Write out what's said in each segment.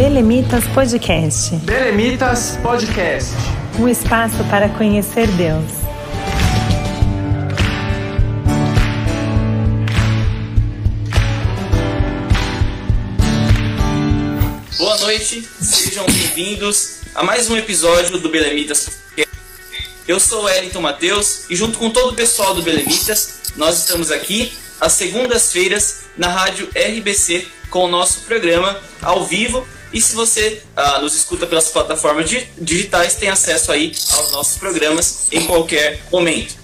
Belemitas Podcast. Belemitas Podcast. Um espaço para conhecer Deus. Boa noite, sejam bem-vindos a mais um episódio do Belemitas Podcast. Eu sou o Wellington Matheus e junto com todo o pessoal do Belemitas, nós estamos aqui às segundas-feiras na rádio RBC com o nosso programa ao vivo. E se você ah, nos escuta pelas plataformas digitais, tem acesso aí aos nossos programas em qualquer momento.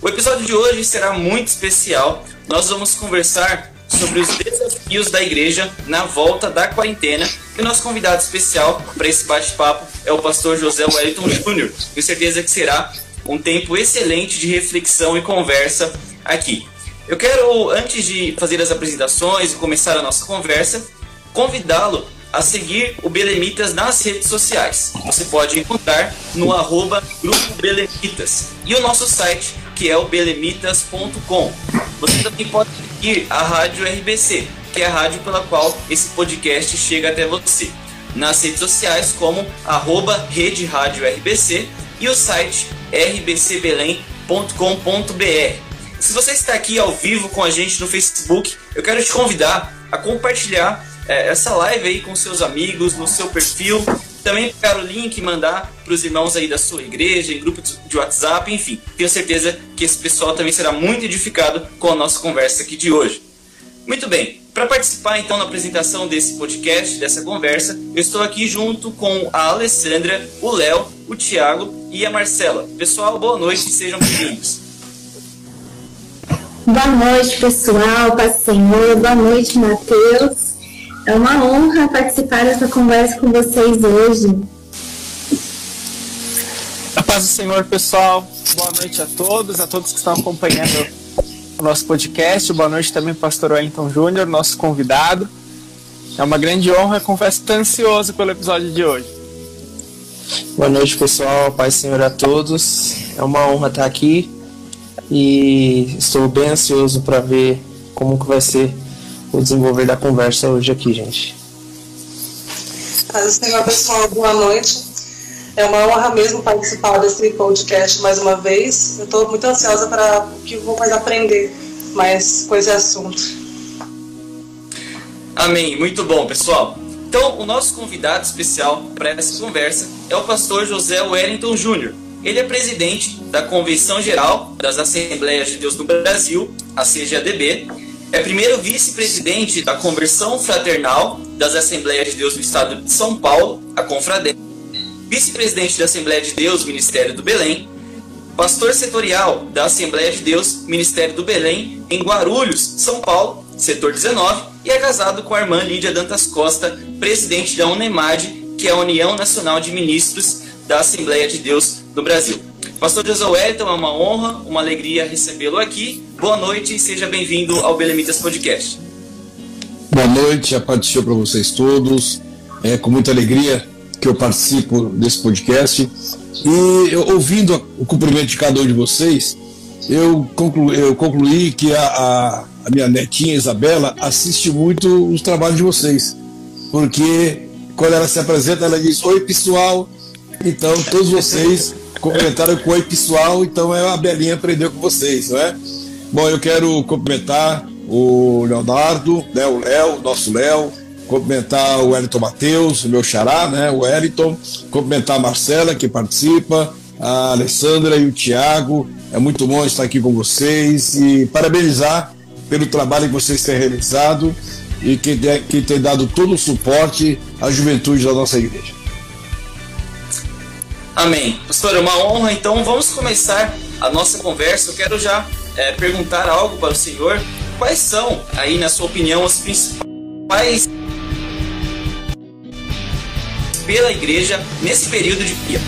O episódio de hoje será muito especial. Nós vamos conversar sobre os desafios da igreja na volta da quarentena. E o nosso convidado especial para esse bate-papo é o pastor José Wellington Júnior. Tenho certeza que será um tempo excelente de reflexão e conversa aqui. Eu quero, antes de fazer as apresentações e começar a nossa conversa, convidá-lo a seguir o Belemitas nas redes sociais. Você pode encontrar no arroba Grupo Belemitas e o nosso site, que é o belemitas.com. Você também pode seguir a Rádio RBC, que é a rádio pela qual esse podcast chega até você. Nas redes sociais, como arroba Rede Rádio RBC e o site rbcbelém.com.br. Se você está aqui ao vivo com a gente no Facebook, eu quero te convidar a compartilhar é, essa live aí com seus amigos, no seu perfil. Também pegar o link e mandar para os irmãos aí da sua igreja, em grupo de WhatsApp, enfim. Tenho certeza que esse pessoal também será muito edificado com a nossa conversa aqui de hoje. Muito bem, para participar então na apresentação desse podcast, dessa conversa, eu estou aqui junto com a Alessandra, o Léo, o Tiago e a Marcela. Pessoal, boa noite e sejam bem-vindos. Boa noite, pessoal, paz Senhor. Boa noite, Matheus. É uma honra participar dessa conversa com vocês hoje. A paz do Senhor, pessoal. Boa noite a todos, a todos que estão acompanhando o nosso podcast. Boa noite também, pastor Wellington Júnior, nosso convidado. É uma grande honra, confesso que estou ansioso pelo episódio de hoje. Boa noite, pessoal. Paz do Senhor a todos. É uma honra estar aqui e estou bem ansioso para ver como que vai ser o desenvolver da conversa hoje aqui, gente. Senhor pessoal, boa noite. É uma honra mesmo participar desse podcast mais uma vez. Eu estou muito ansiosa para que eu vou mais aprender mais com esse assunto. Amém. Muito bom, pessoal. Então, o nosso convidado especial para essa conversa é o pastor José Wellington Júnior. Ele é presidente da Convenção Geral das Assembleias de Deus no Brasil, a CGADB. É primeiro vice-presidente da Conversão Fraternal das Assembleias de Deus no Estado de São Paulo, a Confradé. Vice-presidente da Assembleia de Deus, Ministério do Belém. Pastor setorial da Assembleia de Deus, Ministério do Belém, em Guarulhos, São Paulo, setor 19. E é casado com a irmã Lídia Dantas Costa, presidente da UNEMAD, que é a União Nacional de Ministros da Assembleia de Deus do Brasil. Pastor José Wellington, é uma honra, uma alegria recebê-lo aqui. Boa noite e seja bem-vindo ao Belemitas Podcast. Boa noite, a paz para vocês todos. É com muita alegria que eu participo desse podcast. E eu, ouvindo o cumprimento de cada um de vocês, eu concluí, eu concluí que a, a, a minha netinha Isabela assiste muito os trabalhos de vocês. Porque quando ela se apresenta, ela diz: Oi, pessoal. Então, todos vocês comentaram com oi pessoal, então é a Belinha aprendeu com vocês, não é? Bom, eu quero cumprimentar o Leonardo, né, o Léo, nosso Léo, cumprimentar o Wellington Matheus, meu xará, né, o Wellington, cumprimentar a Marcela, que participa, a Alessandra e o Tiago. É muito bom estar aqui com vocês e parabenizar pelo trabalho que vocês têm realizado e que, que tem dado todo o suporte à juventude da nossa igreja. Amém. Pastor, é uma honra, então vamos começar a nossa conversa. Eu quero já é, perguntar algo para o Senhor. Quais são, aí, na sua opinião, as principais pela igreja nesse período de dia?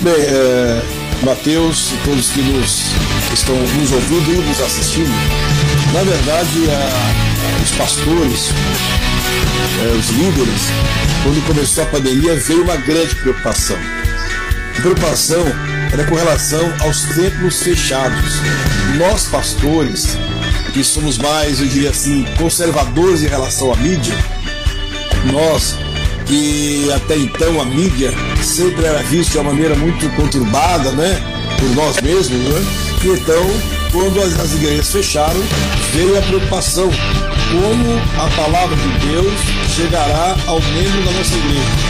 Bem, é, Mateus e todos que, nos, estão nos ouvindo e nos assistindo, na verdade, a, a, os pastores, é, os líderes, quando começou a pandemia, veio uma grande preocupação a preocupação era com relação aos templos fechados. Nós, pastores, que somos mais, eu diria assim, conservadores em relação à mídia, nós que até então a mídia sempre era vista de uma maneira muito conturbada, né? Por nós mesmos, né? E então, quando as, as igrejas fecharam, veio a preocupação como a palavra de Deus chegará ao membro da nossa igreja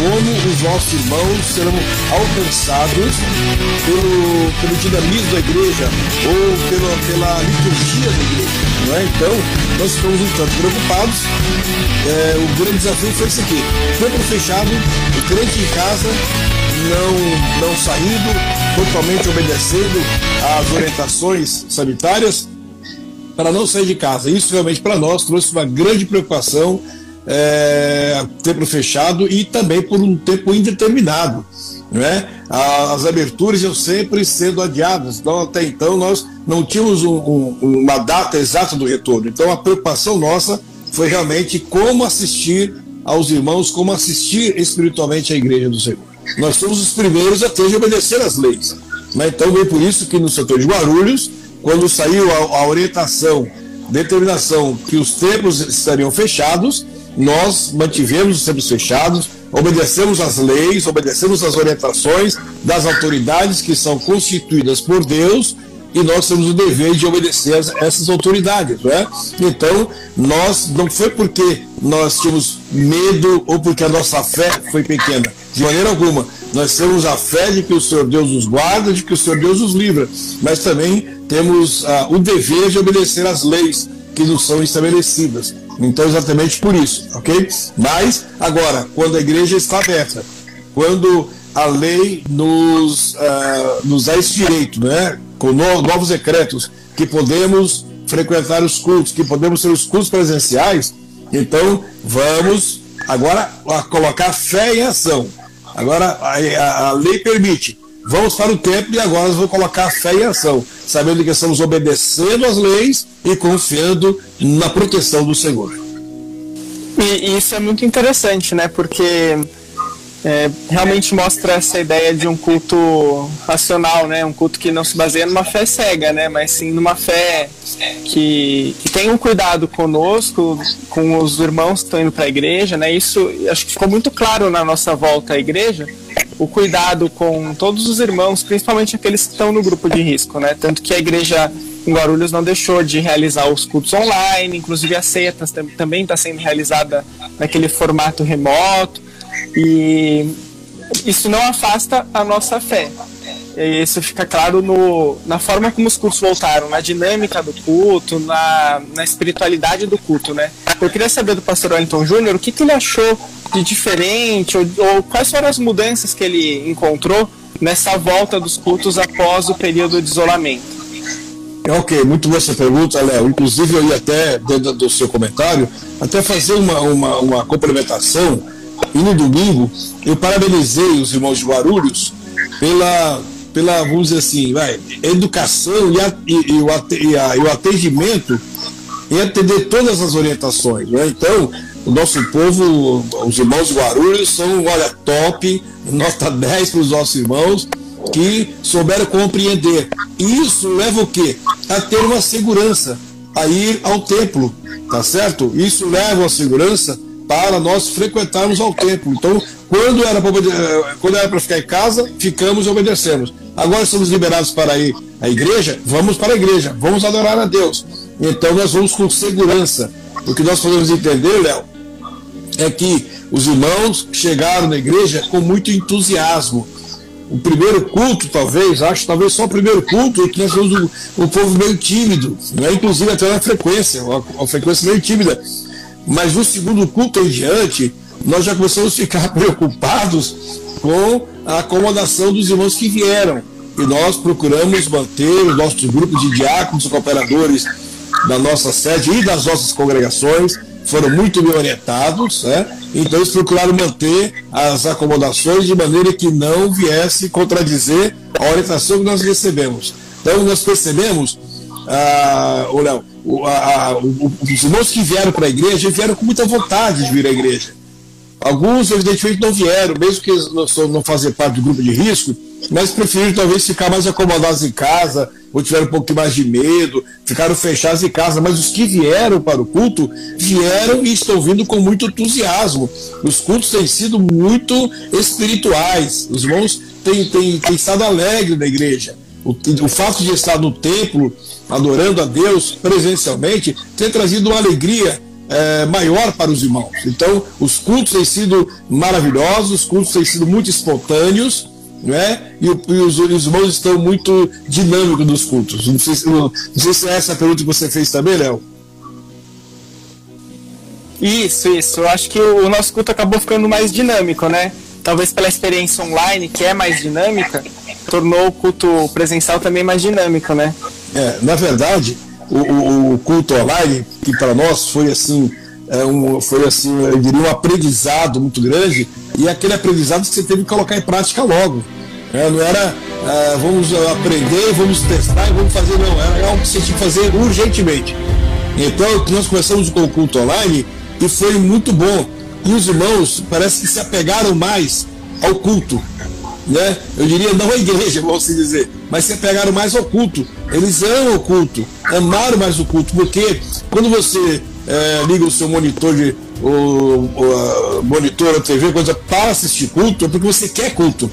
como os nossos irmãos serão alcançados pelo, pelo dinamismo da igreja ou pela, pela liturgia da igreja. Não é? Então, nós ficamos um tanto preocupados. É, o grande desafio foi esse aqui: templo fechado, o crente em casa, não, não saindo, totalmente obedecendo às orientações sanitárias para não sair de casa. Isso realmente para nós trouxe uma grande preocupação é, tempo fechado e também por um tempo indeterminado. Né? As aberturas iam sempre sendo adiadas, então até então nós não tínhamos um, um, uma data exata do retorno. Então a preocupação nossa foi realmente como assistir aos irmãos, como assistir espiritualmente à igreja do Senhor. Nós somos os primeiros a ter de obedecer às leis. Né? Então vem por isso que no setor de Guarulhos, quando saiu a, a orientação, determinação que os templos estariam fechados, nós mantivemos os templos fechados, obedecemos às leis, obedecemos às orientações das autoridades que são constituídas por Deus e nós temos o dever de obedecer a essas autoridades, não é? Então, nós não foi porque nós tínhamos medo ou porque a nossa fé foi pequena, de maneira alguma. Nós temos a fé de que o Senhor Deus nos guarda, de que o Senhor Deus nos livra, mas também temos ah, o dever de obedecer às leis que nos são estabelecidas. Então, exatamente por isso, ok? Mas, agora, quando a igreja está aberta, quando a lei nos, uh, nos dá esse direito, né? com no, novos decretos, que podemos frequentar os cultos, que podemos ter os cultos presenciais, então vamos agora colocar fé em ação. Agora a, a, a lei permite. Vamos para o templo e agora vamos colocar fé em ação, sabendo que estamos obedecendo às leis e confiando na proteção do Senhor. E, e isso é muito interessante, né? Porque é, realmente mostra essa ideia de um culto racional, né? Um culto que não se baseia numa fé cega, né? Mas sim numa fé que, que tem um cuidado conosco, com os irmãos que estão indo para a igreja, né? Isso acho que ficou muito claro na nossa volta à igreja, o cuidado com todos os irmãos, principalmente aqueles que estão no grupo de risco, né? Tanto que a igreja em Guarulhos não deixou de realizar os cultos online, inclusive a ceia também está sendo realizada naquele formato remoto, e isso não afasta a nossa fé. E isso fica claro no, na forma como os cultos voltaram, na dinâmica do culto, na, na espiritualidade do culto, né? Eu queria saber do pastor Wellington Júnior o que, que ele achou de diferente, ou, ou quais foram as mudanças que ele encontrou nessa volta dos cultos após o período de isolamento. Ok, muito boa essa pergunta, Léo. Inclusive, eu ia até, dentro do seu comentário, até fazer uma, uma, uma complementação. E no domingo, eu parabenizei os irmãos de Guarulhos pela, pela vamos dizer assim, vai, educação e, a, e, e, o, e, a, e o atendimento em atender todas as orientações. Né? Então, o nosso povo, os irmãos Guarulhos, são, olha, top, nota 10 para os nossos irmãos que souberam compreender. E isso leva o quê? A ter uma segurança, a ir ao templo, tá certo? Isso leva a segurança para nós frequentarmos ao templo. Então, quando era para eh, ficar em casa, ficamos e obedecemos. Agora somos liberados para ir à igreja, vamos para a igreja, vamos adorar a Deus. Então nós vamos com segurança. O que nós podemos entender, Léo, é que os irmãos chegaram na igreja com muito entusiasmo o primeiro culto, talvez, acho talvez só o primeiro culto, que nós temos um, um povo meio tímido, né? inclusive até na frequência, uma, uma frequência meio tímida. Mas no segundo culto em diante, nós já começamos a ficar preocupados com a acomodação dos irmãos que vieram. E nós procuramos manter o nosso grupo de diáconos e cooperadores da nossa sede e das nossas congregações foram muito bem orientados, né? então eles procuraram manter as acomodações de maneira que não viesse contradizer a orientação que nós recebemos. Então nós percebemos, ah, o Léo, os irmãos que vieram para a igreja vieram com muita vontade de vir à igreja. Alguns, evidentemente, não vieram, mesmo que não, não faziam parte do grupo de risco, mas preferiram talvez ficar mais acomodados em casa, ou tiveram um pouco mais de medo, ficaram fechados em casa, mas os que vieram para o culto, vieram e estão vindo com muito entusiasmo. Os cultos têm sido muito espirituais, os irmãos têm, têm, têm estado alegres na igreja. O, o fato de estar no templo, adorando a Deus presencialmente, tem trazido uma alegria é, maior para os irmãos. Então, os cultos têm sido maravilhosos, os cultos têm sido muito espontâneos, né? E, e os, os, irmãos estão muito dinâmicos nos cultos. Não sei, não, não sei se é essa a pergunta que você fez também, Léo. Isso, isso. Eu acho que o, o nosso culto acabou ficando mais dinâmico, né? Talvez pela experiência online, que é mais dinâmica, tornou o culto presencial também mais dinâmico, né? É, na verdade, o, o, culto online, que para nós foi assim, é um, foi assim, eu diria um aprendizado muito grande, e aquele aprendizado que você teve que colocar em prática logo. É, não era é, vamos aprender, vamos testar e vamos fazer, não, era algo que você tinha que fazer urgentemente. Então, nós começamos com o culto online e foi muito bom. E os irmãos parece que se apegaram mais ao culto né? Eu diria não a igreja, vamos se dizer, mas se pegaram mais ao culto. Eles amam o culto, amaram mais o culto, porque quando você é, liga o seu monitor de o, o monitor, a TV, coisa para assistir culto, é porque você quer culto,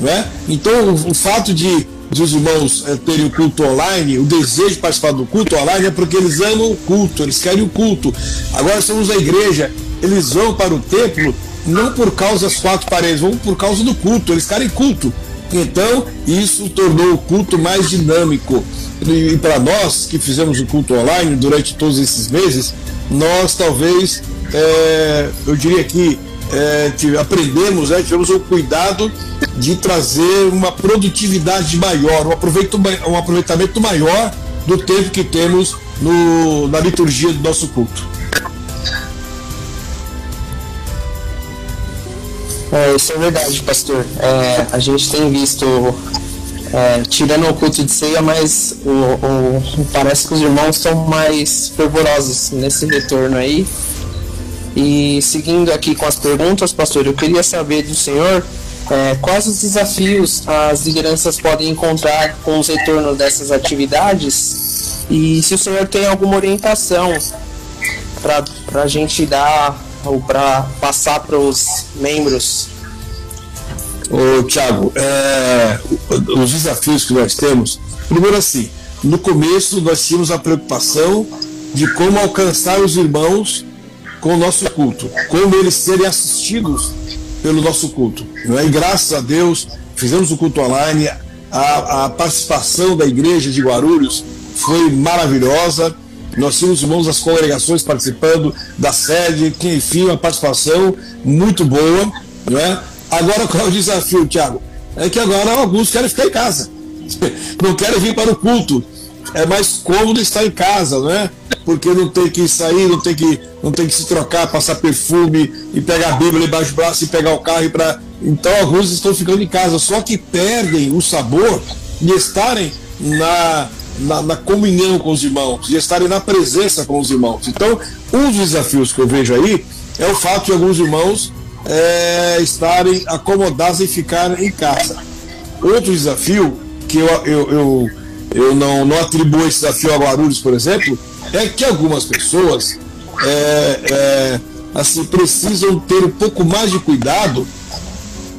né? Então o, o fato de, de os irmãos é, terem o culto online, o desejo de participar do culto online é porque eles amam o culto, eles querem o culto. Agora somos a igreja, eles vão para o templo não por causa das quatro paredes, vão por causa do culto, eles querem culto. Então, isso tornou o culto mais dinâmico. E para nós que fizemos o culto online durante todos esses meses, nós talvez, é, eu diria que é, aprendemos, é, tivemos o cuidado de trazer uma produtividade maior, um, aproveitamento, um aproveitamento maior do tempo que temos no, na liturgia do nosso culto. É, isso é verdade, pastor. É, a gente tem visto, é, tirando o culto de ceia, mas o, o, parece que os irmãos estão mais fervorosos nesse retorno aí. E seguindo aqui com as perguntas, pastor, eu queria saber do senhor é, quais os desafios as lideranças podem encontrar com o retorno dessas atividades e se o senhor tem alguma orientação para a gente dar ou para passar para os membros? Ô, Tiago, é, os desafios que nós temos, primeiro assim, no começo nós tínhamos a preocupação de como alcançar os irmãos com o nosso culto, como eles serem assistidos pelo nosso culto. Não é? E graças a Deus fizemos o culto online, a, a participação da igreja de Guarulhos foi maravilhosa nós tínhamos irmãos das congregações participando da sede, que enfim, uma participação muito boa. Não é? Agora qual é o desafio, Tiago? É que agora alguns querem ficar em casa. Não querem vir para o culto. É mais cômodo estar em casa, não é? Porque não tem que sair, não tem que, não tem que se trocar, passar perfume e pegar a Bíblia embaixo do braço e pegar o carro para. Então alguns estão ficando em casa, só que perdem o sabor de estarem na, na, na, comunhão com os irmãos, de estarem na presença com os irmãos. Então, um dos desafios que eu vejo aí é o fato de alguns irmãos é, estarem acomodados e ficarem em casa. Outro desafio, que eu, eu, eu, eu não, não atribuo esse desafio a Guarulhos, por exemplo, é que algumas pessoas é, é, assim, precisam ter um pouco mais de cuidado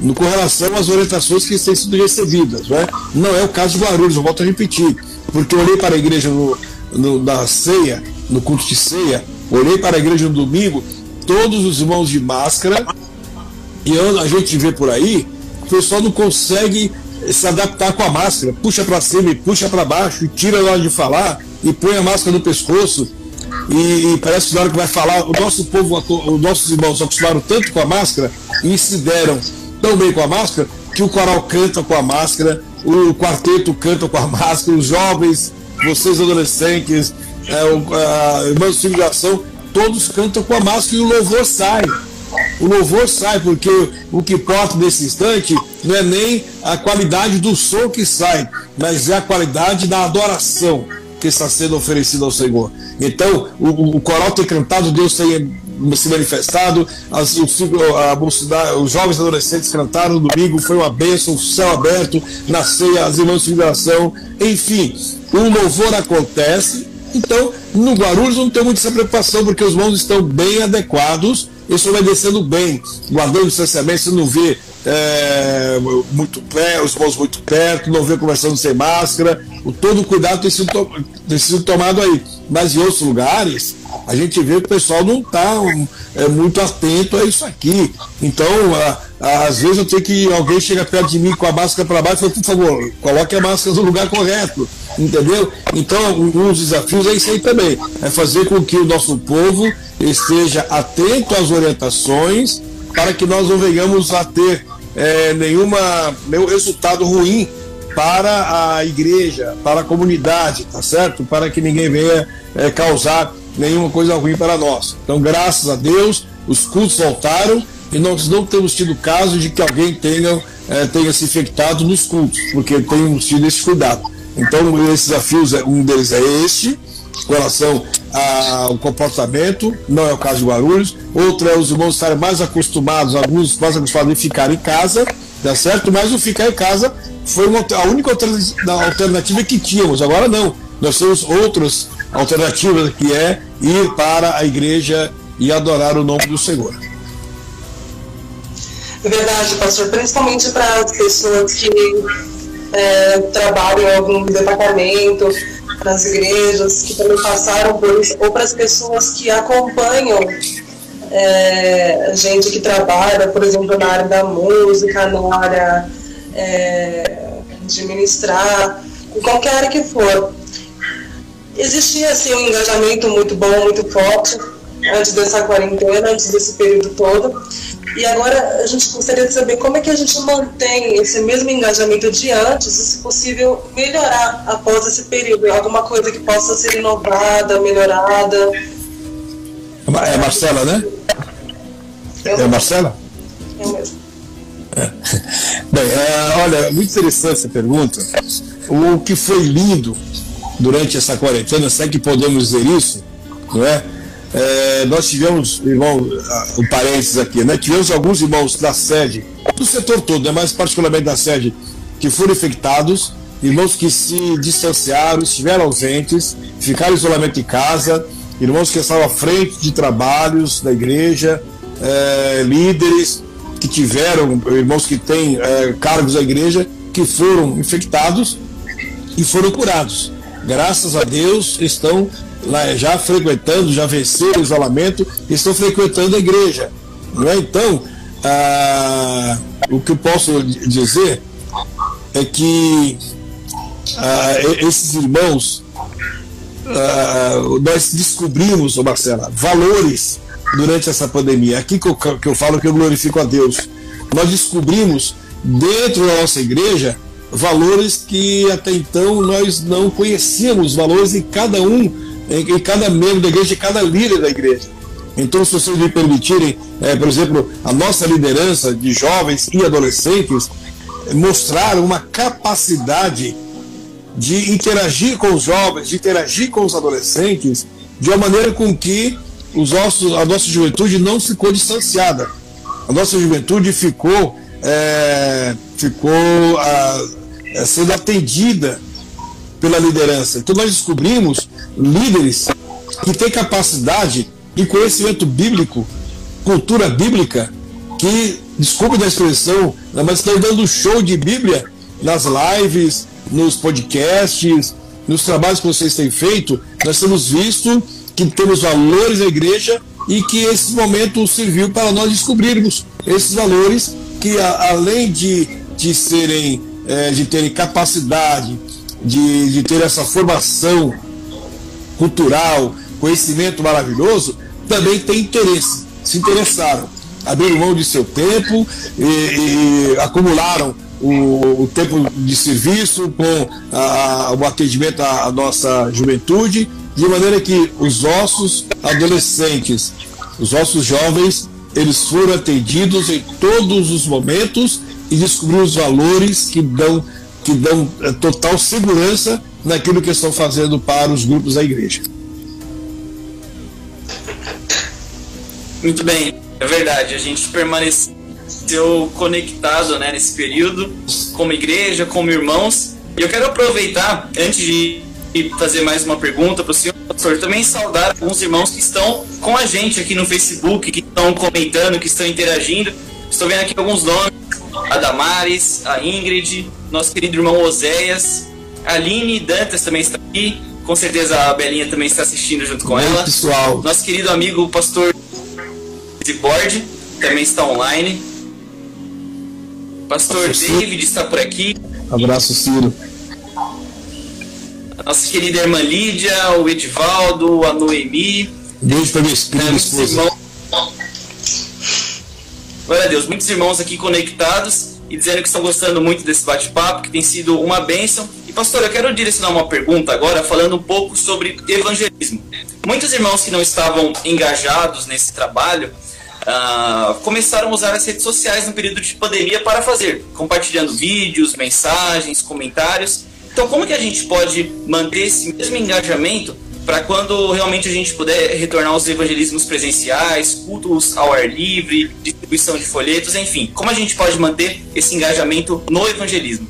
no, com relação às orientações que têm sido recebidas. Não é, não é o caso de Guarulhos, eu volto a repetir porque eu olhei para a igreja no, no, na ceia, no culto de ceia, olhei para a igreja no domingo, todos os irmãos de máscara, e a gente vê por aí, o pessoal não consegue se adaptar com a máscara, puxa para cima e puxa para baixo, e tira na hora de falar, e põe a máscara no pescoço, e, e, parece que na hora que vai falar, o nosso povo, os nossos irmãos acostumaram tanto com a máscara e se deram tão bem com a máscara que o coral canta com a máscara, o quarteto canta com a máscara, os jovens, vocês adolescentes, é, o, a irmã de civilização, todos cantam com a máscara e o louvor sai. O louvor sai, porque o que importa nesse instante não é nem a qualidade do som que sai, mas é a qualidade da adoração que está sendo oferecida ao Senhor. Então, o, o coral tem cantado, Deus tem se manifestado, as, o, a os jovens adolescentes cantaram no domingo, foi uma bênção, o céu aberto, na ceia, as irmãs de liberação, enfim, o louvor acontece. Então, no Guarulhos não tem muita essa preocupação, porque os mãos estão bem adequados, eles estão obedecendo bem, guardando o distanciamento, você não vê é, muito pé, os mãos muito perto, não vê conversando sem máscara, o, todo o cuidado tem sido, tem sido tomado aí. Mas em outros lugares, a gente vê que o pessoal não está um, é, muito atento a isso aqui. Então, a, a, às vezes eu tenho que alguém chega perto de mim com a máscara para baixo e fala, por favor, coloque a máscara no lugar correto. Entendeu? Então, um dos desafios é isso aí também. É fazer com que o nosso povo esteja atento às orientações para que nós não venhamos a ter é, nenhuma, nenhum resultado ruim para a igreja, para a comunidade, tá certo? Para que ninguém venha é, causar nenhuma coisa ruim para nós. Então, graças a Deus, os cultos voltaram e nós não temos tido caso de que alguém tenha, é, tenha se infectado nos cultos, porque temos tido esse cuidado. Então, esses desafios, é, um deles é este, com relação ao comportamento, não é o caso de Guarulhos. Outro é os irmãos estarem mais acostumados, alguns mais acostumados em ficar em casa, tá certo? Mas o ficar em casa foi uma, a única alternativa que tínhamos. Agora não. Nós temos outras alternativas que é ir para a igreja e adorar o nome do Senhor. É verdade, pastor, principalmente para as pessoas que é, trabalham em algum departamento, para as igrejas que também passaram por isso, ou para as pessoas que acompanham é, gente que trabalha, por exemplo, na área da música, na área é, de ministrar, em qualquer área que for. Existia assim, um engajamento muito bom, muito forte antes dessa quarentena, antes desse período todo. E agora a gente gostaria de saber como é que a gente mantém esse mesmo engajamento de antes, e se possível melhorar após esse período, alguma coisa que possa ser inovada, melhorada. É a Marcela, né? Eu é a Marcela? Eu mesmo. É. Bem, é, olha, muito interessante essa pergunta. O que foi lindo durante essa quarentena, se é que podemos dizer isso, não é? É, nós tivemos, irmão, um parênteses aqui, né? Tivemos alguns irmãos da sede, do setor todo, né? mas particularmente da sede, que foram infectados, irmãos que se distanciaram, estiveram ausentes, ficaram em isolamento em casa, irmãos que estavam à frente de trabalhos da igreja, é, líderes que tiveram, irmãos que têm é, cargos da igreja, que foram infectados e foram curados. Graças a Deus estão lá já frequentando, já venceram o isolamento e estão frequentando a igreja. Não é? Então, ah, o que eu posso dizer é que ah, esses irmãos, ah, nós descobrimos, Marcela, valores durante essa pandemia. Aqui que eu, que eu falo que eu glorifico a Deus. Nós descobrimos dentro da nossa igreja valores que até então nós não conhecíamos, valores de cada um em, em cada membro da igreja, em cada líder da igreja. Então, se vocês me permitirem, é, por exemplo, a nossa liderança de jovens e adolescentes mostrar uma capacidade de interagir com os jovens, de interagir com os adolescentes, de uma maneira com que os nossos, a nossa juventude não ficou distanciada. A nossa juventude ficou, é, ficou a, é, sendo atendida pela liderança. Então nós descobrimos líderes que têm capacidade e conhecimento bíblico, cultura bíblica, que, desculpe da expressão, mas estão dando show de Bíblia nas lives, nos podcasts, nos trabalhos que vocês têm feito. Nós temos visto que temos valores da igreja e que esse momento serviu para nós descobrirmos esses valores que, além de, de serem, é, de terem capacidade, de, de ter essa formação cultural, conhecimento maravilhoso, também tem interesse, se interessaram, abriram mão de seu tempo e, e acumularam o, o, tempo de serviço com a, o atendimento à, à nossa juventude, de maneira que os nossos adolescentes, os nossos jovens, eles foram atendidos em todos os momentos e descobriram os valores que dão que dão é, total segurança naquilo que estão fazendo para os grupos da igreja. Muito bem, é verdade. A gente permaneceu conectado né, nesse período, como igreja, como irmãos. E eu quero aproveitar, antes de fazer mais uma pergunta para o senhor, pastor, também saudar alguns irmãos que estão com a gente aqui no Facebook, que estão comentando, que estão interagindo. Estou vendo aqui alguns nomes: a Damares, a Ingrid, nosso querido irmão Oséias, Aline Dantas também está aqui. Com certeza a Belinha também está assistindo junto com ela. pessoal. Nosso querido amigo o pastor Zibord também está online. Pastor David está por aqui. Abraço, Ciro. Nossa querida irmã Lídia, o Edivaldo, a Noemi. Beijo pra minha querida esposa. Glória a Deus, muitos irmãos aqui conectados e dizendo que estão gostando muito desse bate-papo, que tem sido uma bênção. E pastor, eu quero direcionar uma pergunta agora falando um pouco sobre evangelismo. Muitos irmãos que não estavam engajados nesse trabalho ah, começaram a usar as redes sociais no período de pandemia para fazer, compartilhando vídeos, mensagens, comentários. Então, como que a gente pode manter esse mesmo engajamento para quando realmente a gente puder retornar aos evangelismos presenciais, cultos ao ar livre, distribuição de folhetos, enfim, como a gente pode manter esse engajamento no evangelismo?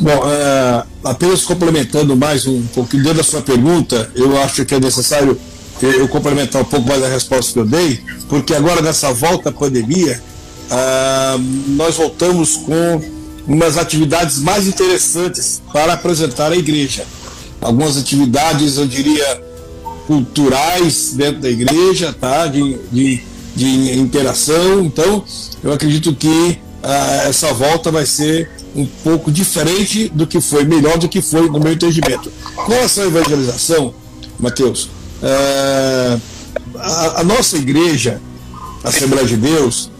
Bom, é, apenas complementando mais um pouquinho dentro da sua pergunta, eu acho que é necessário eu complementar um pouco mais a resposta que eu dei, porque agora nessa volta à pandemia, ah, nós voltamos com umas atividades mais interessantes para apresentar à igreja. Algumas atividades, eu diria, culturais dentro da igreja, tá? de, de, de interação. Então, eu acredito que ah, essa volta vai ser um pouco diferente do que foi, melhor do que foi no meu entendimento. Com à evangelização, Mateus, é, a, a nossa igreja, a Assembleia de Deus,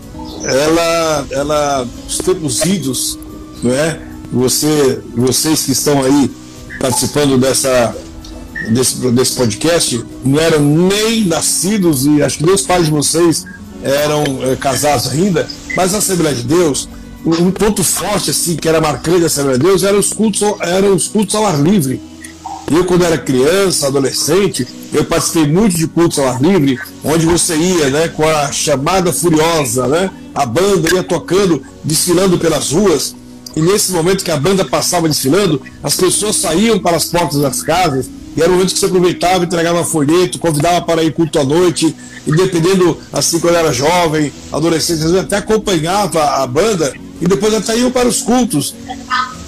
ela, ela, os tempos idos, não é? Você, vocês que estão aí participando dessa, desse, desse podcast, não eram nem nascidos e acho que nem os pais de vocês eram é, casados ainda, mas a Assembleia de Deus, um, ponto forte assim que era marcante da Assembleia de Deus eram os cultos, eram os cultos ao ar livre. Eu, quando era criança, adolescente, eu participei muito de cultos ao ar livre, onde você ia né, com a chamada furiosa, né, a banda ia tocando, desfilando pelas ruas, e nesse momento que a banda passava desfilando, as pessoas saíam para as portas das casas, e era o momento que você aproveitava, entregava folheto, convidava para ir culto à noite, e dependendo, assim, quando era jovem, adolescente, às vezes até acompanhava a banda, e depois até iam para os cultos.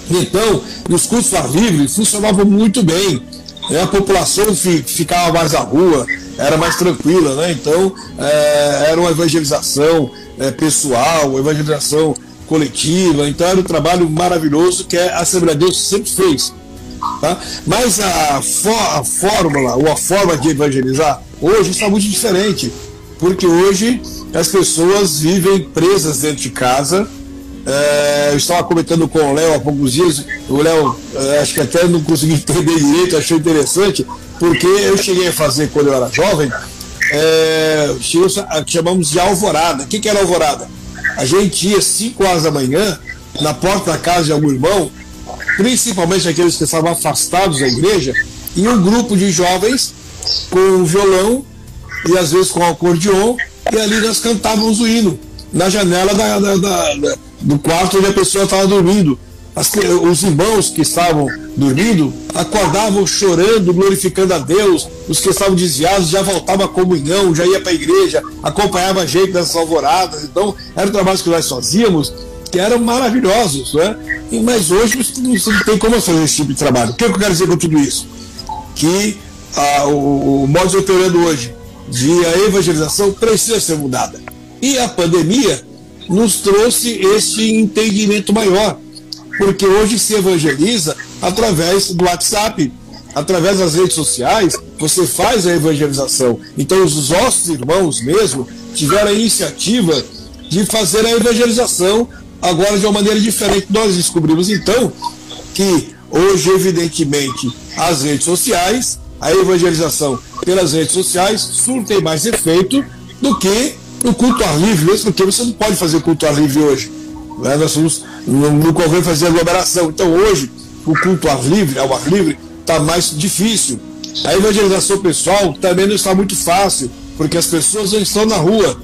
Então, os cultos ao livre funcionavam muito bem. né? A população fi- ficava mais à rua, era mais tranquila, né? Então, é, era uma evangelização é, pessoal, uma evangelização coletiva. Então, era um trabalho maravilhoso que a Assembleia de Deus sempre fez. Tá? Mas a, a fórmula ou a forma de evangelizar hoje está muito diferente, porque hoje as pessoas vivem presas dentro de casa. É, eu estava comentando com o Léo há poucos dias, o Léo é, acho que até não consegui entender direito, achei interessante, porque eu cheguei a fazer quando eu era jovem, é, chamamos de alvorada. O que, que era alvorada? A gente ia 5 horas da manhã na porta da casa de algum irmão, principalmente aqueles que estavam afastados da igreja, e um grupo de jovens com violão e às vezes com um acordeon, e ali nós cantávamos o hino na janela da- da- da- do quarto onde a pessoa estava dormindo. As os irmãos que estavam dormindo acordavam chorando, glorificando a Deus. Os que estavam desviados já voltavam à comunhão, já ia para a igreja, acompanhava a gente nessas alvoradas. Então, eram trabalhos que nós fazíamos que eram maravilhosos, né? Mas hoje não tem como fazer esse tipo de trabalho. O que eu quero dizer com tudo isso? Que ah, o, o modo de operando hoje de a evangelização precisa ser mudada. E a pandemia nos trouxe esse entendimento maior, porque hoje se evangeliza através do WhatsApp, através das redes sociais, você faz a evangelização. Então os nossos irmãos mesmo tiveram a iniciativa de fazer a evangelização agora de uma maneira diferente. Nós descobrimos então que hoje, evidentemente, as redes sociais, a evangelização pelas redes sociais surtem mais efeito do que no culto ao livre, mesmo porque você não pode fazer culto ao livre hoje. Né? Nós somos, não convém fazer aglomeração. Então hoje, o culto ao ar livre, ao ar livre, está mais difícil. A evangelização pessoal também não está muito fácil, porque as pessoas não estão na rua.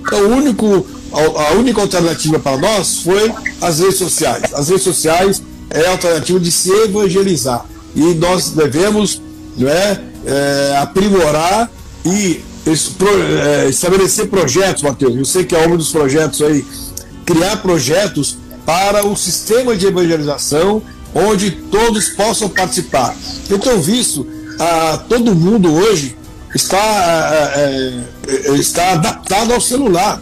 Então, o único, a, única alternativa para nós foi as redes sociais. As redes sociais é a alternativa de se evangelizar. E nós devemos não é, é aprimorar e é, estabelecer projetos, Matheus. Eu sei que é um dos projetos aí, criar projetos para o sistema de evangelização onde todos possam participar. Eu tenho visto a todo mundo hoje está, é, está adaptado ao celular.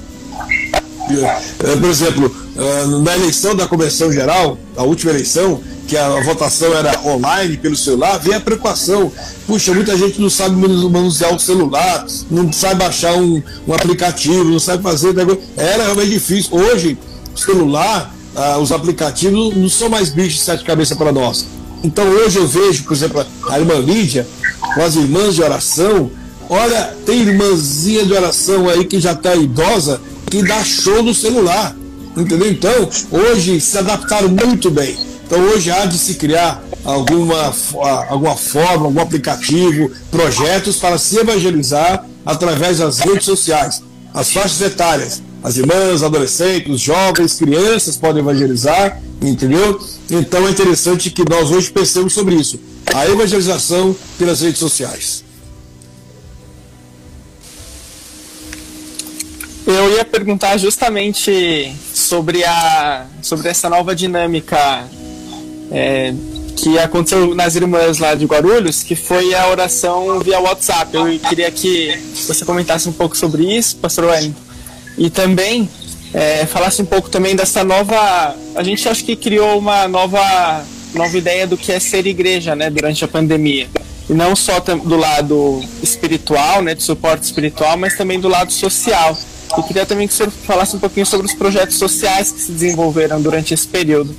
É, por exemplo, é, na eleição da Convenção Geral, a última eleição, que a votação era online pelo celular, vem a preocupação. Puxa, muita gente não sabe manusear o celular, não sabe baixar um, um aplicativo, não sabe fazer. Era realmente difícil. Hoje, celular, ah, os aplicativos não são mais bichos de sete cabeças para nós. Então hoje eu vejo, por exemplo, a irmã Lídia, com as irmãs de oração. Olha, tem irmãzinha de oração aí que já está idosa, que dá show no celular. Entendeu? Então, hoje se adaptaram muito bem. Então hoje há de se criar alguma, alguma forma, algum aplicativo, projetos para se evangelizar através das redes sociais. As faixas etárias, as irmãs, adolescentes, os jovens, crianças podem evangelizar, entendeu? Então é interessante que nós hoje pensemos sobre isso. A evangelização pelas redes sociais. Eu ia perguntar justamente sobre, a, sobre essa nova dinâmica é, que aconteceu nas irmãs lá de Guarulhos, que foi a oração via WhatsApp. Eu queria que você comentasse um pouco sobre isso, pastor Wellington. E também é, falasse um pouco também dessa nova. A gente acho que criou uma nova, nova ideia do que é ser igreja né, durante a pandemia. E não só do lado espiritual, né, de suporte espiritual, mas também do lado social. Eu queria também que o senhor falasse um pouquinho sobre os projetos sociais que se desenvolveram durante esse período.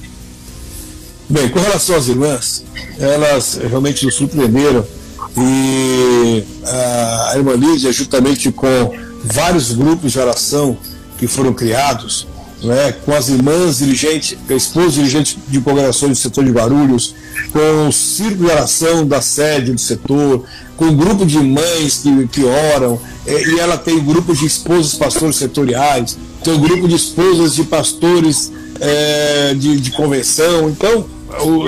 Bem, com relação às irmãs, elas realmente nos surpreenderam e a irmã Lídia, juntamente com vários grupos de oração que foram criados, né, com as irmãs dirigentes, a esposa dirigente de congregações do setor de Guarulhos, com o círculo de oração da sede do setor, com o grupo de mães que, que oram, e ela tem grupos de esposas pastores setoriais, tem um grupo de esposas de pastores é, de, de convenção. Então,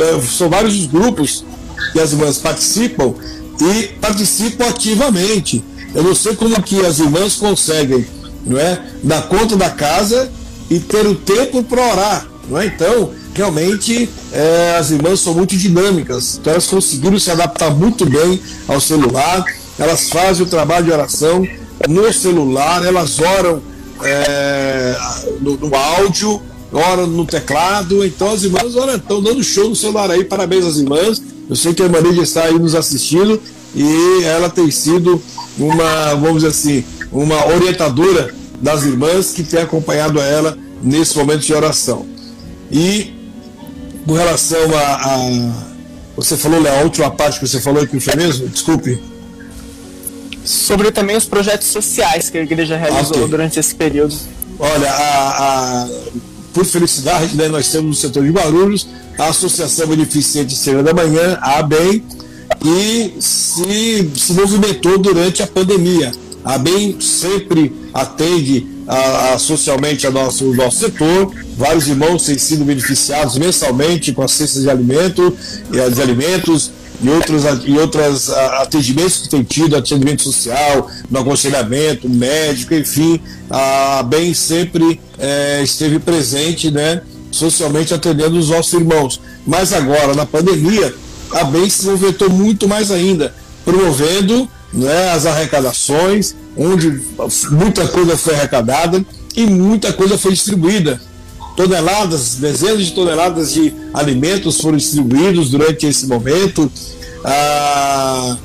é, são vários os grupos que as irmãs participam e participam ativamente. Eu não sei como que as irmãs conseguem, não é, dar conta da casa e ter o tempo para orar, não é? Então, realmente, é, as irmãs são muito dinâmicas. Então, elas conseguiram se adaptar muito bem ao celular. Elas fazem o trabalho de oração no celular. Elas oram é, no, no áudio ora no teclado. Então as irmãs estão dando show no celular aí. Parabéns às irmãs. Eu sei que a Lídia está aí nos assistindo e ela tem sido uma, vamos dizer assim, uma orientadora das irmãs que tem acompanhado ela nesse momento de oração. E com relação a, a você falou, Léo, a última parte que você falou que foi mesmo? Desculpe. Sobre também os projetos sociais que a igreja realizou okay. durante esse período. Olha, a, a por felicidade, né, nós temos no setor de Guarulhos a Associação Beneficente Estrela da Manhã, a ABEM, e se, se movimentou durante a pandemia. A ABEM sempre atende a, a, socialmente a nosso, o nosso setor. Vários irmãos têm sido beneficiados mensalmente com a cesta de alimento, de alimentos e outros, e outros atendimentos que tem tido, atendimento social, no aconselhamento, médico, enfim, a BEM sempre é, esteve presente, né, socialmente atendendo os nossos irmãos. Mas agora, na pandemia, a BEM se movimentou muito mais ainda, promovendo né, as arrecadações, onde muita coisa foi arrecadada e muita coisa foi distribuída toneladas, dezenas de toneladas de alimentos foram distribuídos durante esse momento. Ah,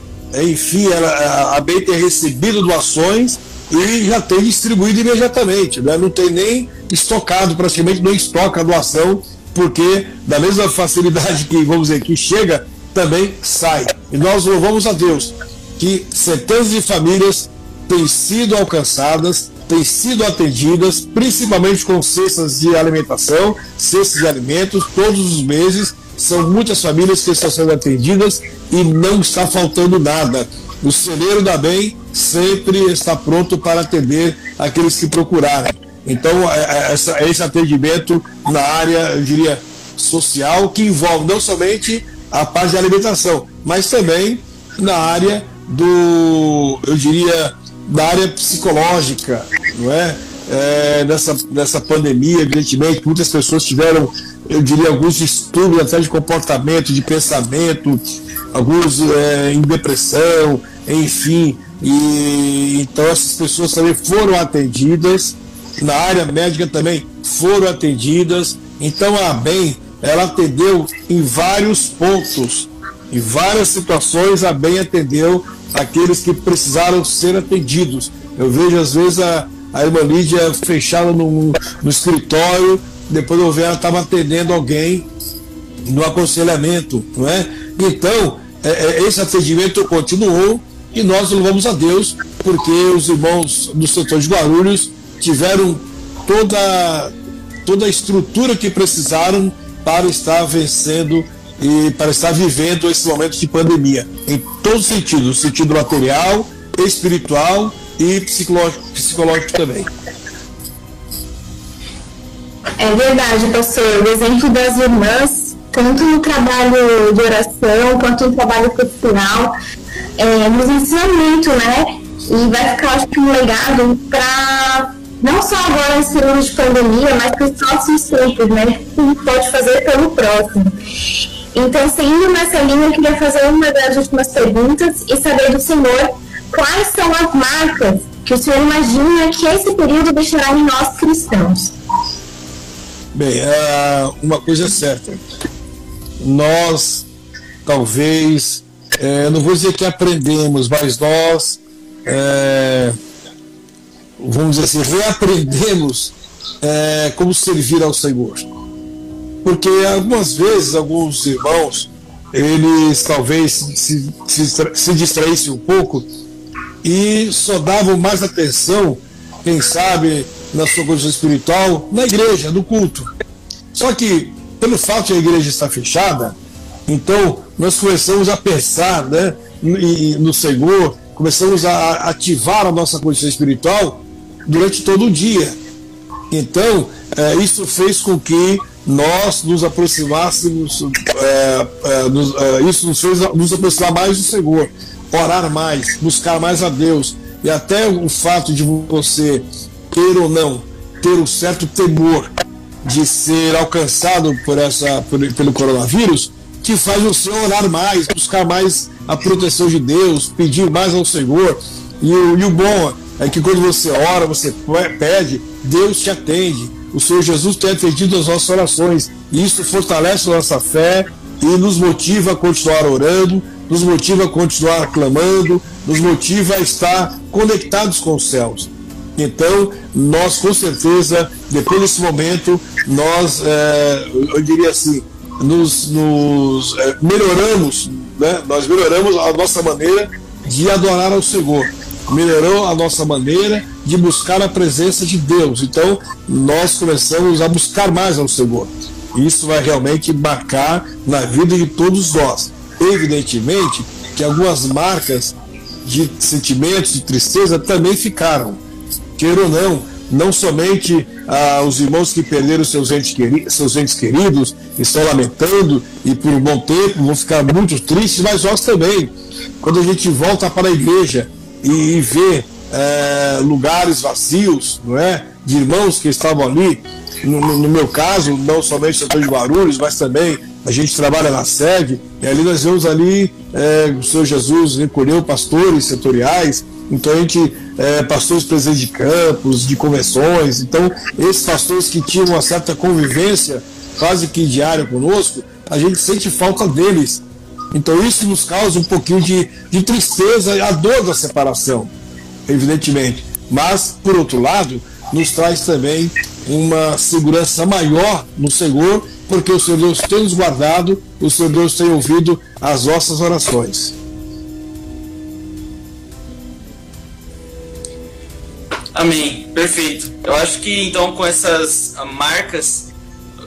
enfim, ela, a BEI tem recebido doações e já tem distribuído imediatamente, né? não tem nem estocado, praticamente não estoca a doação, porque da mesma facilidade que, vamos dizer, que chega, também sai. E nós louvamos a Deus que centenas de famílias têm sido alcançadas têm sido atendidas, principalmente com cestas de alimentação, cestas de alimentos, todos os meses. São muitas famílias que estão sendo atendidas e não está faltando nada. O celeiro da bem sempre está pronto para atender aqueles que procurarem. Então, é, é, esse atendimento na área, eu diria, social, que envolve não somente a parte da alimentação, mas também na área do, eu diria, da área psicológica, não é? é nessa, nessa pandemia, evidentemente, muitas pessoas tiveram, eu diria, alguns distúrbios até de comportamento, de pensamento, alguns é, em depressão, enfim. E então essas pessoas também foram atendidas, na área médica também foram atendidas. Então a BEM, ela atendeu em vários pontos, em várias situações a BEM atendeu aqueles que precisaram ser atendidos. Eu vejo às vezes a, a irmã Lídia fechada no, no escritório, depois eu vejo ela estava atendendo alguém no aconselhamento, não é? Então, é, é, esse atendimento continuou e nós louvamos a Deus porque os irmãos do setor de Guarulhos tiveram toda, toda a estrutura que precisaram para estar vencendo e para estar vivendo esse momento de pandemia, em sentidos, no sentido material, espiritual e psicológico, psicológico também. É verdade, pastor. O exemplo das irmãs, tanto no trabalho de oração quanto no trabalho profissional, é, nos ensina muito, né? E vai ficar, acho que, um legado para não só agora nesse período de pandemia, mas para os próximos tempos, né? O que pode fazer pelo próximo. Então, seguindo nessa linha, eu queria fazer uma das últimas perguntas e saber do senhor quais são as marcas que o senhor imagina que esse período deixará em nós cristãos. Bem, é, uma coisa é certa. Nós, talvez, é, não vou dizer que aprendemos, mas nós, é, vamos dizer assim, reaprendemos é, como servir ao Senhor porque algumas vezes alguns irmãos eles talvez se, se, se distraíssem um pouco e só davam mais atenção, quem sabe, na sua condição espiritual, na igreja, no culto. Só que, pelo fato de a igreja estar fechada, então nós começamos a pensar né, no Senhor, começamos a ativar a nossa condição espiritual durante todo o dia. Então, é, isso fez com que nós nos aproximássemos, é, é, nos, é, isso nos fez nos aproximar mais do Senhor, orar mais, buscar mais a Deus. E até o fato de você ter ou não ter um certo temor de ser alcançado por essa, por, pelo coronavírus, que faz você orar mais, buscar mais a proteção de Deus, pedir mais ao Senhor. E, e o bom é que quando você ora, você pede, Deus te atende o Senhor Jesus tem atendido as nossas orações. E isso fortalece nossa fé e nos motiva a continuar orando, nos motiva a continuar clamando, nos motiva a estar conectados com os céus. Então, nós com certeza, depois desse momento, nós, é, eu diria assim, nos, nos é, melhoramos, né? nós melhoramos a nossa maneira de adorar ao Senhor melhorou a nossa maneira de buscar a presença de Deus. Então, nós começamos a buscar mais ao Senhor. Isso vai realmente marcar na vida de todos nós. Evidentemente que algumas marcas de sentimentos de tristeza também ficaram. Queira ou não, não somente ah, os irmãos que perderam seus entes, queridos, seus entes queridos estão lamentando e por um bom tempo vão ficar muito tristes, mas nós também. Quando a gente volta para a igreja e, e ver é, lugares vazios, não é? De irmãos que estavam ali. No, no, meu caso, não somente o setor de Guarulhos, mas também a gente trabalha na sede, e ali nós vemos ali é, o Senhor Jesus recolheu pastores setoriais, então a gente, é, pastores presentes de campos, de convenções, então esses pastores que tinham uma certa convivência quase que diária conosco, a gente sente falta deles, então isso nos causa um pouquinho de, de tristeza, a dor da separação, evidentemente. Mas, por outro lado, nos traz também uma segurança maior no Senhor, porque o Senhor Deus tem nos guardado, o Senhor Deus tem ouvido as nossas orações. Amém, perfeito. Eu acho que então com essas marcas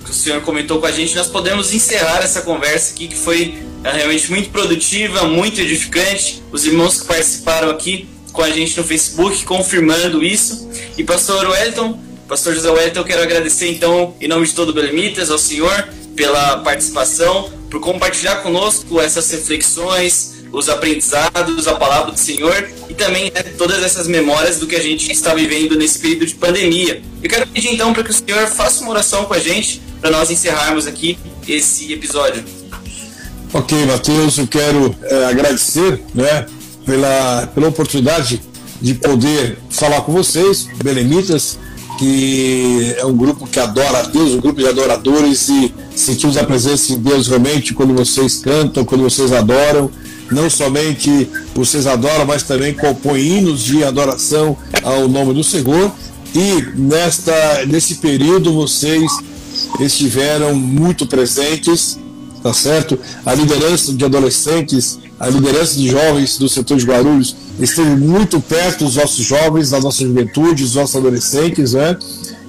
que o senhor comentou com a gente, nós podemos encerrar essa conversa aqui, que foi é, realmente muito produtiva, muito edificante. Os irmãos que participaram aqui com a gente no Facebook confirmando isso. E pastor Wellington, pastor José Wellington, eu quero agradecer então, em nome de todo o Belemitas, ao senhor pela participação, por compartilhar conosco essas reflexões, os aprendizados, a palavra do Senhor e também né, todas essas memórias do que a gente está vivendo nesse período de pandemia. Eu quero pedir então para que o Senhor faça uma oração com a gente para nós encerrarmos aqui esse episódio. Ok, Matheus, eu quero é, agradecer né, pela, pela oportunidade de poder falar com vocês, Belemitas, que é um grupo que adora a Deus, um grupo de adoradores e sentimos a presença de Deus realmente quando vocês cantam, quando vocês adoram não somente vocês adoram, mas também compõem hinos de adoração ao nome do Senhor. E nesta, nesse período vocês estiveram muito presentes, tá certo? A liderança de adolescentes, a liderança de jovens do setor de Guarulhos esteve muito perto dos nossos jovens, da nossa juventude, dos nossos adolescentes, né?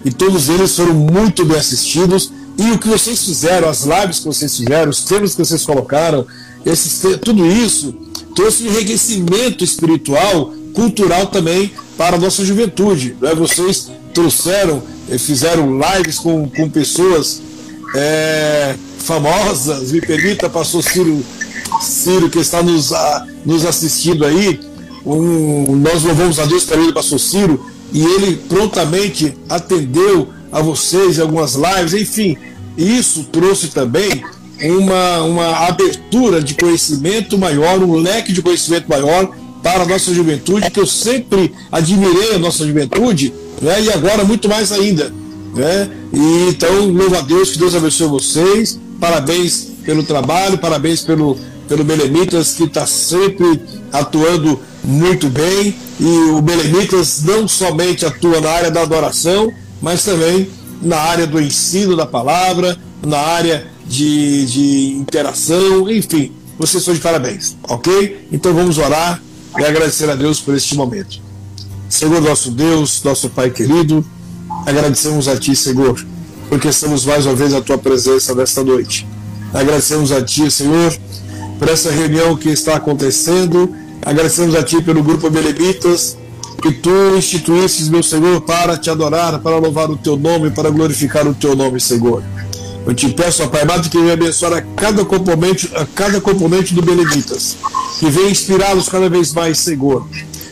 E todos eles foram muito bem assistidos. E o que vocês fizeram, as lives que vocês fizeram, os temas que vocês colocaram, esse, tudo isso trouxe enriquecimento espiritual, cultural também para a nossa juventude. Né? Vocês trouxeram, eh, fizeram lives com, com pessoas é, famosas, me permita, pastor Ciro, Ciro que está nos, a, nos assistindo aí. Um, nós louvamos a Deus pelo pastor Ciro e ele prontamente atendeu a vocês algumas lives, enfim, isso trouxe também uma, uma abertura de conhecimento maior, um leque de conhecimento maior para a nossa juventude, que eu sempre admirei a nossa juventude, né, e agora muito mais ainda. Né? E, então, louvo a Deus, que Deus abençoe vocês, parabéns pelo trabalho, parabéns pelo, pelo Belemitas, que está sempre atuando muito bem, e o Belemitas não somente atua na área da adoração, mas também na área do ensino da palavra, na área de, de interação, enfim, vocês são de parabéns, ok? Então vamos orar e agradecer a Deus por este momento. Senhor nosso Deus, nosso Pai querido, agradecemos a Ti, Senhor, porque estamos mais uma vez à Tua presença nesta noite. Agradecemos a Ti, Senhor, por essa reunião que está acontecendo. Agradecemos a Ti pelo grupo Belebitas, que Tu instituísses, meu Senhor, para te adorar, para louvar o Teu nome, para glorificar o Teu nome, Senhor. Eu te peço, ó Pai amado, que venha abençoar a cada componente, a cada componente do Beneditas, que venha inspirá-los cada vez mais, Senhor.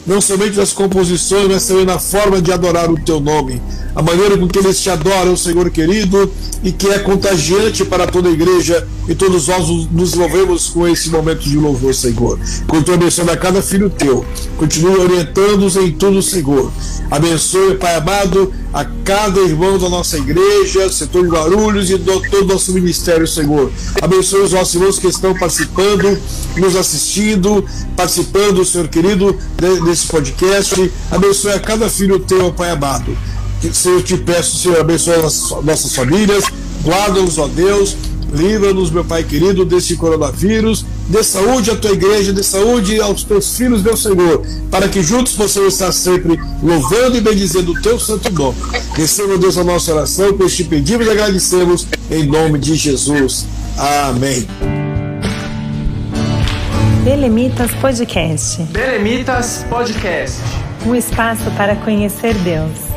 Não somente nas composições, mas também na forma de adorar o teu nome. A maneira com que eles te adoram, Senhor querido, e que é contagiante para toda a igreja, e todos nós nos envolvemos com esse momento de louvor, Senhor. Continue abençoando a cada filho teu, continue orientando-os em tudo, Senhor. Abençoe, Pai amado, a cada irmão da nossa igreja, setor de Guarulhos e do todo o nosso ministério, Senhor. Abençoe os nossos irmãos que estão participando, nos assistindo, participando, Senhor querido, desse podcast. Abençoe a cada filho teu, Pai amado. Senhor, eu te peço, Senhor, abençoe as nossas famílias, guarda-nos, ó Deus, livra-nos, meu Pai querido, desse coronavírus dê saúde à tua igreja, dê saúde aos teus filhos, meu Senhor, para que juntos possamos estar sempre louvando e bendizendo o teu santo nome. Receba, Deus, a nossa oração, pois te pedimos e agradecemos em nome de Jesus. Amém. Belemitas Podcast. Belemitas Podcast. Um espaço para conhecer Deus.